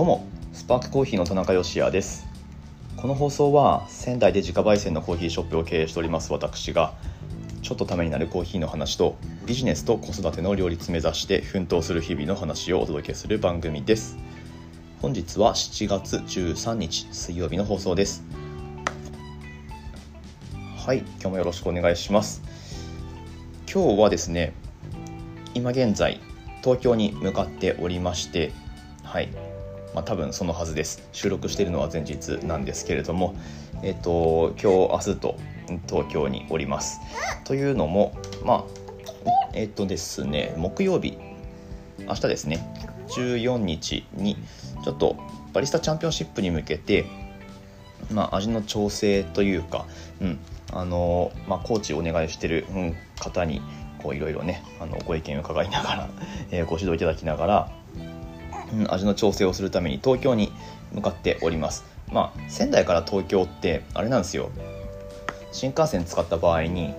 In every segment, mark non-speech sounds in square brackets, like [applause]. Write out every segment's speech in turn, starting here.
どうもスパークコーヒーの田中芳也です。この放送は仙台で自家焙煎のコーヒーショップを経営しております私がちょっとためになるコーヒーの話とビジネスと子育ての両立目指して奮闘する日々の話をお届けする番組です。本日は7月13日水曜日の放送です。はい今日もよろしくお願いします。今日はですね今現在東京に向かっておりましてはい。まあ、多分そのはずです。収録しているのは前日なんですけれどもえっ、と今日明日と東京におります。というのもまあえっ、とですね木曜日明日ですね14日にちょっとバリスタチャンピオンシップに向けてまあ、味の調整というか、うんあのまあ、コーチお願いしている、方にいろいろねあのご意見を伺いながら、えー、ご指導いただきながら、味の調整をするために東京に向かっております。まあ仙台から東京ってあれなんですよ。新幹線使った場合に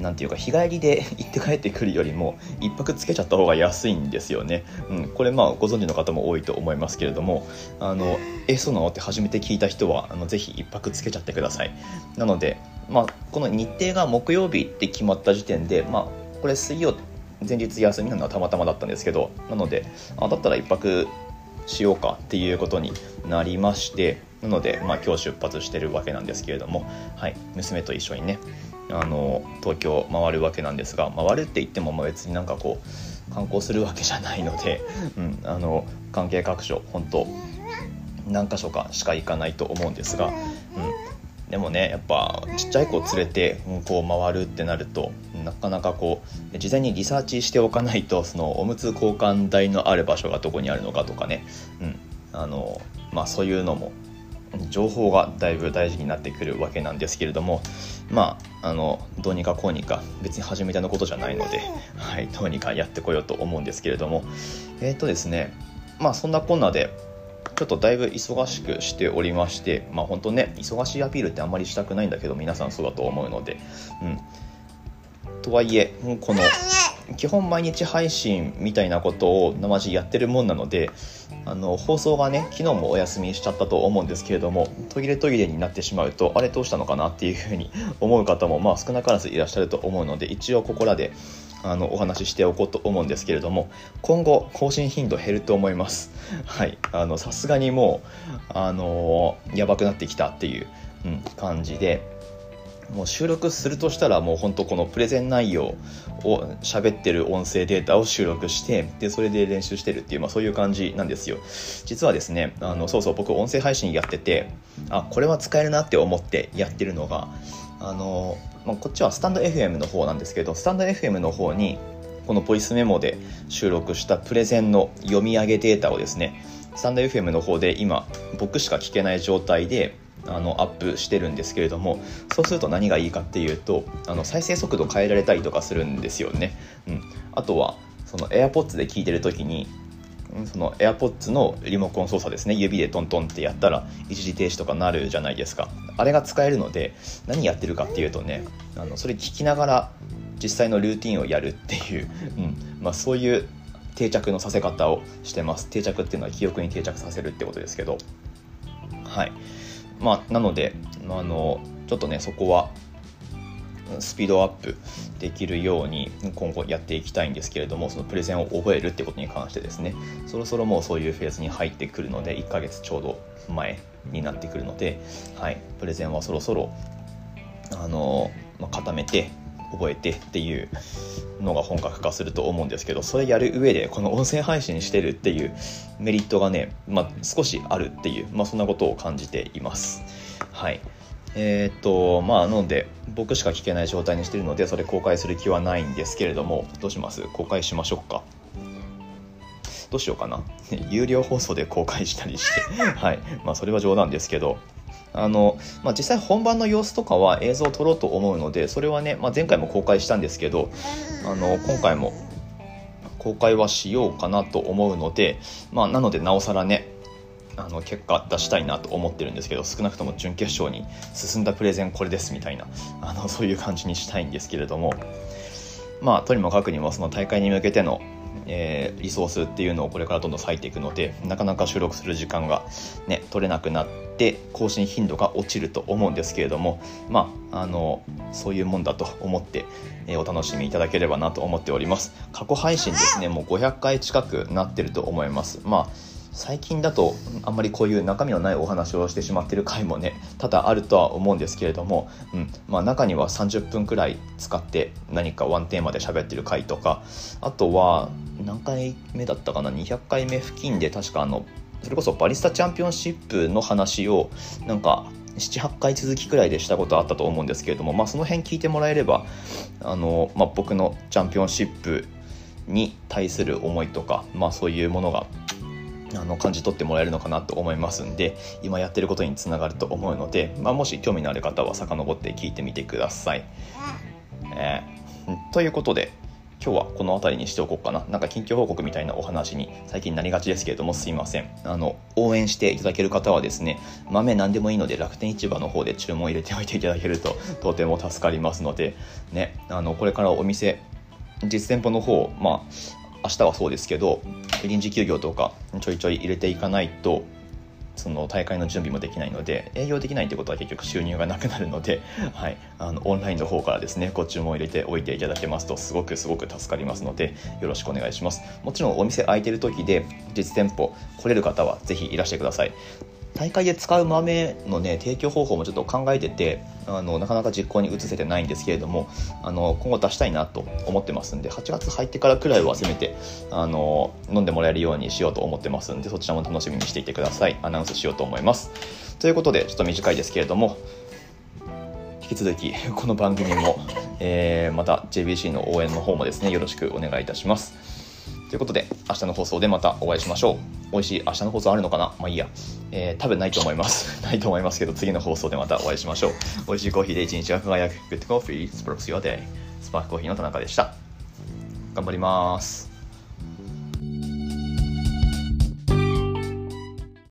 なんていうか日帰りで [laughs] 行って帰ってくるよりも1泊つけちゃった方が安いんですよね、うん、これまあご存知の方も多いと思いますけれどもあのえそうなの？って初めて聞いた人はあのぜひ1泊つけちゃってください。なので、まあ、この日程が木曜日って決まった時点で、まあ、これ水曜前日休みなのはたまたまだったんですけどなのであだったら1泊しようかっていうことになりましてなので、まあ、今日出発してるわけなんですけれども、はい、娘と一緒にねあの東京回るわけなんですが回るって言っても別になんかこう観光するわけじゃないので、[laughs] うん、あの関係各所本当何箇所かしか行かないと思うんですが、うん、でもねやっぱちっちゃい子を連れてこう回るってなるとなかなかこう事前にリサーチしておかないとそのおむつ交換台のある場所がどこにあるのかとかね、うん。あのまあ、そういうのも情報がだいぶ大事になってくるわけなんですけれどもまああのどうにかこうにか別に初めてのことじゃないので、はい、どうにかやってこようと思うんですけれども。えっ、ー、とですねまあそんなこんなでちょっとだいぶ忙しくしておりまして、まあ本当ね、忙しいアピールってあんまりしたくないんだけど、皆さんそうだと思うので、うん。とはいえ、この、基本毎日配信みたいなことを生地やってるもんなので、あの、放送がね、昨日もお休みしちゃったと思うんですけれども、途切れ途切れになってしまうと、あれどうしたのかなっていうふうに [laughs] 思う方も、まあ少なからずいらっしゃると思うので、一応ここらで、あのお話ししておこうと思うんですけれども今後更新頻度減ると思います。[laughs] はい。あのさすがにもうあのやばくなってきたっていう、うん、感じでもう収録するとしたらもう本当このプレゼン内容を喋ってる音声データを収録してでそれで練習してるっていう、まあ、そういう感じなんですよ。実はですねあのそうそう僕音声配信やっててあこれは使えるなって思ってやってるのがあのまあ、こっちはスタンド FM の方なんですけどスタンド FM の方にこのボイスメモで収録したプレゼンの読み上げデータをですねスタンド FM の方で今僕しか聞けない状態であのアップしてるんですけれどもそうすると何がいいかっていうとあの再生速度変えられたりとかするんですよね、うん、あとはその AirPods で聞いてる時にその AirPods のリモコン操作ですね。指でトントンってやったら一時停止とかなるじゃないですか。あれが使えるので何やってるかっていうとねあのそれ聞きながら実際のルーティンをやるっていう、うん。まあ、そういう定着のさせ方をしてます。定着っていうのは記憶に定着させるってことですけど。はい。まあなのでまあのちょっとねそこはスピードアップできるように今後やっていきたいんですけれどもそのプレゼンを覚えるってことに関してですね。そろそろもうそういうフェーズに入ってくるので1ヶ月ちょうど前になってくるので、はい、プレゼンはそろそろあの、まあ、固めて覚えてっていうのが本格化すると思うんですけどそれやる上でこの音声配信してるっていうメリットがね、まあ、少しあるっていう、まあ、そんなことを感じています。はい。えー、っとまあなので僕しか聞けない状態にしてるのでそれ公開する気はないんですけれどもどうします？公開しましょうか。どうしようかな。[laughs] 有料放送で公開したりして。[laughs] はい。まあそれは冗談ですけど。あの、まあ、実際本番の様子とかは映像を撮ろうと思うのでそれはね、まあ、前回も公開したんですけどあの今回も公開はしようかなと思うので、まあ、なのでなおさらねあの結果出したいなと思ってるんですけど少なくとも準決勝に進んだプレゼンこれですみたいなあのそういう感じにしたいんですけれどもまあとにもかくにもその大会に向けてのえー、リソースっていうのをこれからどんどん割いていくのでなかなか収録する時間が、ね、取れなくなって更新頻度が落ちると思うんですけれどもまああのそういうもんだと思って、えー、お楽しみいただければなと思っております。過去配信ですねもう500回近くなってると思います。まあ最近だとあんまりこういう中身のないお話をしてしまってる回もね多々あるとは思うんですけれども、うんまあ、中には30分くらい使って何かワンテーマで喋ってる回とかあとは何回目だったかな200回目付近で確かあのそれこそバリスタチャンピオンシップの話をなんか78回続きくらいでしたことあったと思うんですけれども、まあ、その辺聞いてもらえればあの、まあ、僕のチャンピオンシップに対する思いとか、まあ、そういうものがあの感じ取ってもらえるのかなと思いますんで今やってることにつながると思うので、まあ、もし興味のある方は遡って聞いてみてください。えー、ということで今日はこの辺りにしておこうかな。なんか近況報告みたいなお話に最近なりがちですけれどもすいません。あの、応援していただける方はですね、豆何でもいいので楽天市場の方で注文入れておいていただけるととても助かりますので、ね、あの、これからお店、実店舗の方、まあ、明日はそうですけど臨時休業とかちょいちょい入れていかないとその大会の準備もできないので営業できないってことは結局収入がなくなるので、はい、あのオンラインの方からですねご注文入れておいていただけますとすごくすごく助かりますのでよろしくお願いします。もちろんお店開いてる時で実店舗来れる方はぜひいらしてください大会で使う豆のね提供方法もちょっと考えててあのなかなか実行に移せてないんですけれどもあの今後出したいなと思ってますんで8月入ってからくらいはせめてあの飲んでもらえるようにしようと思ってますんでそちらも楽しみにしていてください。アナウンスしようと思います。ということでちょっと短いですけれども引き続きこの番組も、えー、また JBC の応援の方もですねよろしくお願いいたします。ということで明日の放送でまたお会いしましょう美味しい明日の放送あるのかな？まあいいや。えー、多分ないと思います。[laughs] ないと思いますけど、次の放送でまたお会いしましょう。美味しいコーヒーで一日が輝く Good Coffee Sparks Your Day スパークコーヒーの田中でした。頑張ります。